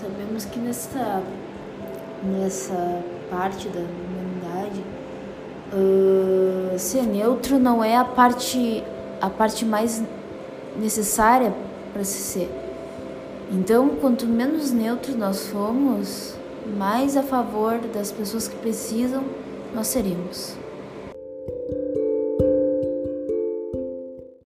Sabemos que nessa, nessa parte da humanidade, uh, ser neutro não é a parte, a parte mais necessária para se ser. Então, quanto menos neutros nós formos, mais a favor das pessoas que precisam nós seremos.